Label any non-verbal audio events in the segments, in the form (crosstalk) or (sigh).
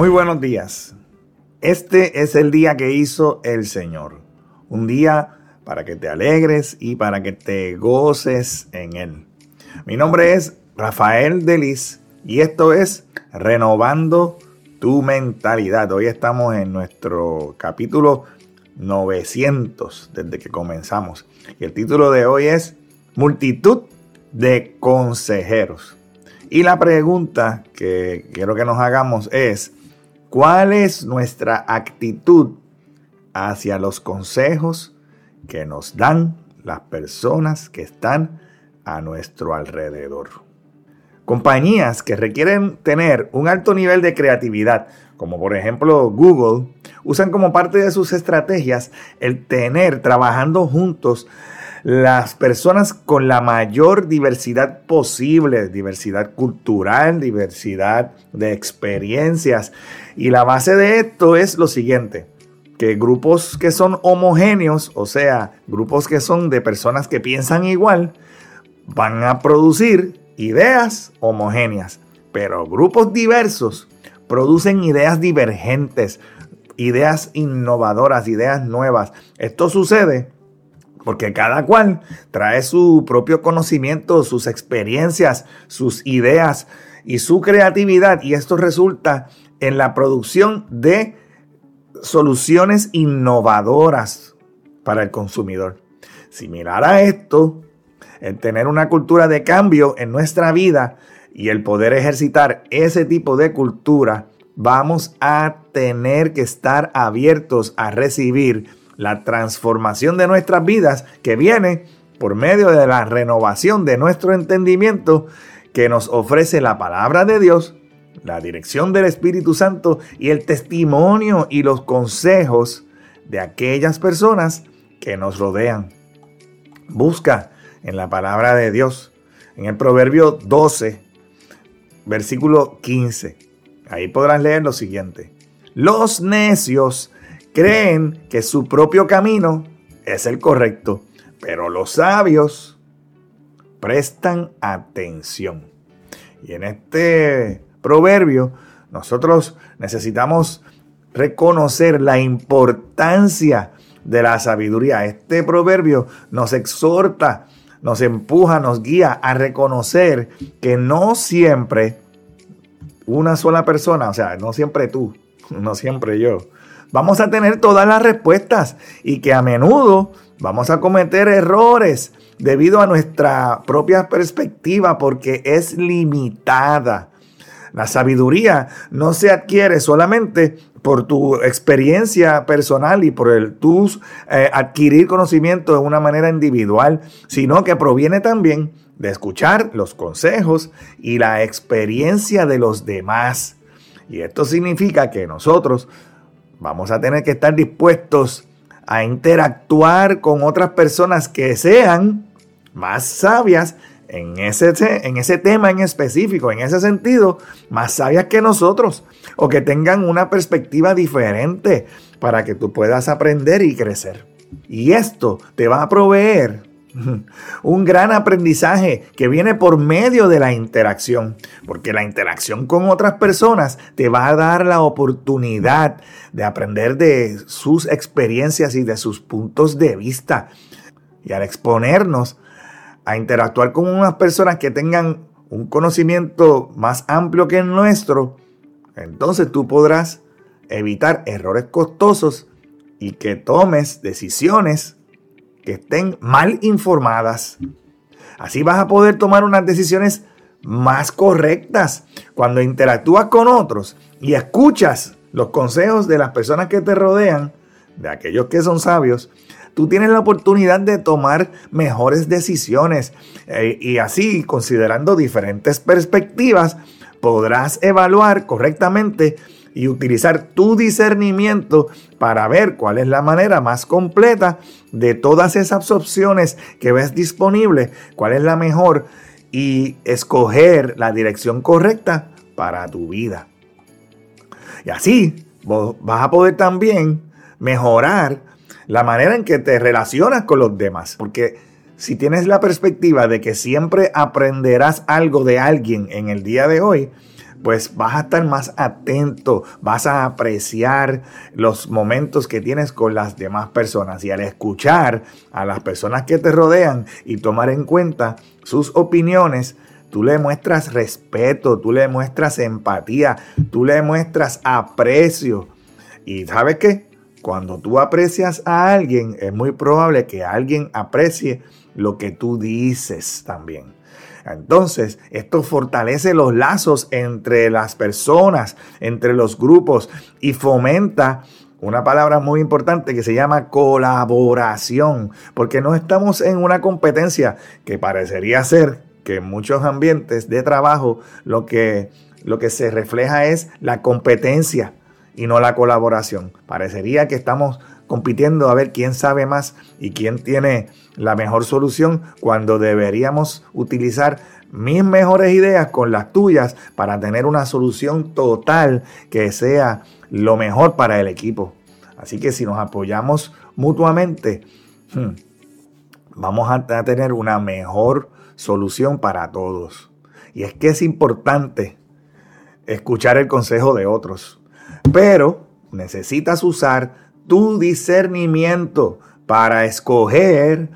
Muy buenos días. Este es el día que hizo el Señor. Un día para que te alegres y para que te goces en Él. Mi nombre es Rafael Delis y esto es Renovando tu mentalidad. Hoy estamos en nuestro capítulo 900 desde que comenzamos. Y el título de hoy es Multitud de consejeros. Y la pregunta que quiero que nos hagamos es, ¿cuál es nuestra actitud hacia los consejos que nos dan las personas que están a nuestro alrededor? Compañías que requieren tener un alto nivel de creatividad, como por ejemplo Google, usan como parte de sus estrategias el tener trabajando juntos las personas con la mayor diversidad posible, diversidad cultural, diversidad de experiencias. Y la base de esto es lo siguiente, que grupos que son homogéneos, o sea, grupos que son de personas que piensan igual, van a producir ideas homogéneas, pero grupos diversos producen ideas divergentes, ideas innovadoras, ideas nuevas. Esto sucede porque cada cual trae su propio conocimiento, sus experiencias, sus ideas y su creatividad. Y esto resulta en la producción de soluciones innovadoras para el consumidor. Similar a esto, el tener una cultura de cambio en nuestra vida y el poder ejercitar ese tipo de cultura, vamos a tener que estar abiertos a recibir la transformación de nuestras vidas que viene por medio de la renovación de nuestro entendimiento que nos ofrece la palabra de Dios, la dirección del Espíritu Santo y el testimonio y los consejos de aquellas personas que nos rodean. Busca en la palabra de Dios, en el Proverbio 12, versículo 15. Ahí podrás leer lo siguiente. Los necios creen que su propio camino es el correcto, pero los sabios prestan atención. Y en este proverbio nosotros necesitamos reconocer la importancia de la sabiduría. Este proverbio nos exhorta, nos empuja, nos guía a reconocer que no siempre una sola persona, o sea, no siempre tú, (laughs) no siempre yo, vamos a tener todas las respuestas y que a menudo vamos a cometer errores debido a nuestra propia perspectiva porque es limitada. La sabiduría no se adquiere solamente por tu experiencia personal y por el tú eh, adquirir conocimiento de una manera individual, sino que proviene también de escuchar los consejos y la experiencia de los demás. Y esto significa que nosotros Vamos a tener que estar dispuestos a interactuar con otras personas que sean más sabias en ese, en ese tema en específico, en ese sentido, más sabias que nosotros o que tengan una perspectiva diferente para que tú puedas aprender y crecer. Y esto te va a proveer (laughs) un gran aprendizaje que viene por medio de la interacción, porque la interacción con otras personas te va a dar la oportunidad de aprender de sus experiencias y de sus puntos de vista. Y al exponernos a interactuar con unas personas que tengan un conocimiento más amplio que el nuestro, entonces tú podrás evitar errores costosos y que tomes decisiones que estén mal informadas. Así vas a poder tomar unas decisiones más correctas cuando interactúas con otros y escuchas los consejos de las personas que te rodean, de aquellos que son sabios, tú tienes la oportunidad de tomar mejores decisiones eh, y así, considerando diferentes perspectivas, podrás evaluar correctamente y utilizar tu discernimiento para ver cuál es la manera más completa de todas esas opciones que ves disponibles, cuál es la mejor y escoger la dirección correcta para tu vida. Y así vas a poder también mejorar la manera en que te relacionas con los demás, porque si tienes la perspectiva de que siempre aprenderás algo de alguien en el día de hoy, pues vas a estar más atento, vas a apreciar los momentos que tienes con las demás personas y al escuchar a las personas que te rodean y tomar en cuenta sus opiniones, tú le muestras respeto, tú le muestras empatía, tú le muestras aprecio. Y sabes qué? Cuando tú aprecias a alguien, es muy probable que alguien aprecie lo que tú dices también. Entonces, esto fortalece los lazos entre las personas, entre los grupos y fomenta una palabra muy importante que se llama colaboración, porque no estamos en una competencia que parecería ser que en muchos ambientes de trabajo lo que, lo que se refleja es la competencia y no la colaboración. Parecería que estamos compitiendo a ver quién sabe más y quién tiene la mejor solución cuando deberíamos utilizar mis mejores ideas con las tuyas para tener una solución total que sea lo mejor para el equipo. Así que si nos apoyamos mutuamente, hmm, vamos a tener una mejor solución para todos. Y es que es importante escuchar el consejo de otros, pero necesitas usar tu discernimiento para escoger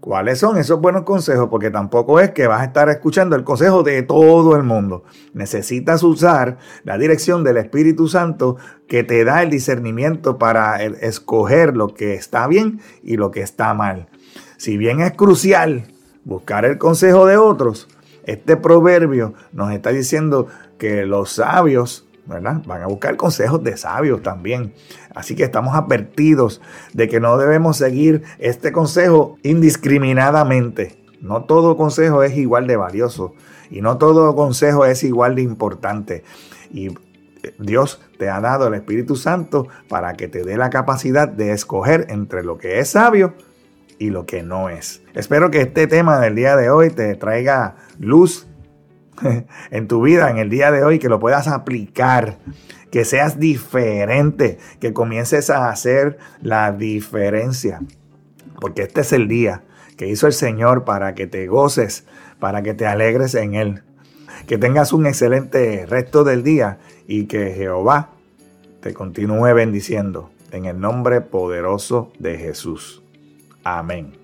cuáles son esos buenos consejos, porque tampoco es que vas a estar escuchando el consejo de todo el mundo. Necesitas usar la dirección del Espíritu Santo que te da el discernimiento para escoger lo que está bien y lo que está mal. Si bien es crucial buscar el consejo de otros, este proverbio nos está diciendo que los sabios Van a buscar consejos de sabios también. Así que estamos advertidos de que no debemos seguir este consejo indiscriminadamente. No todo consejo es igual de valioso y no todo consejo es igual de importante. Y eh, Dios te ha dado el Espíritu Santo para que te dé la capacidad de escoger entre lo que es sabio y lo que no es. Espero que este tema del día de hoy te traiga luz (laughs) en tu vida en el día de hoy, que lo puedas aplicar, que seas diferente, que comiences a hacer la diferencia. Porque este es el día que hizo el Señor para que te goces, para que te alegres en Él. Que tengas un excelente resto del día y que Jehová te continúe bendiciendo en el nombre poderoso de Jesús. Amén.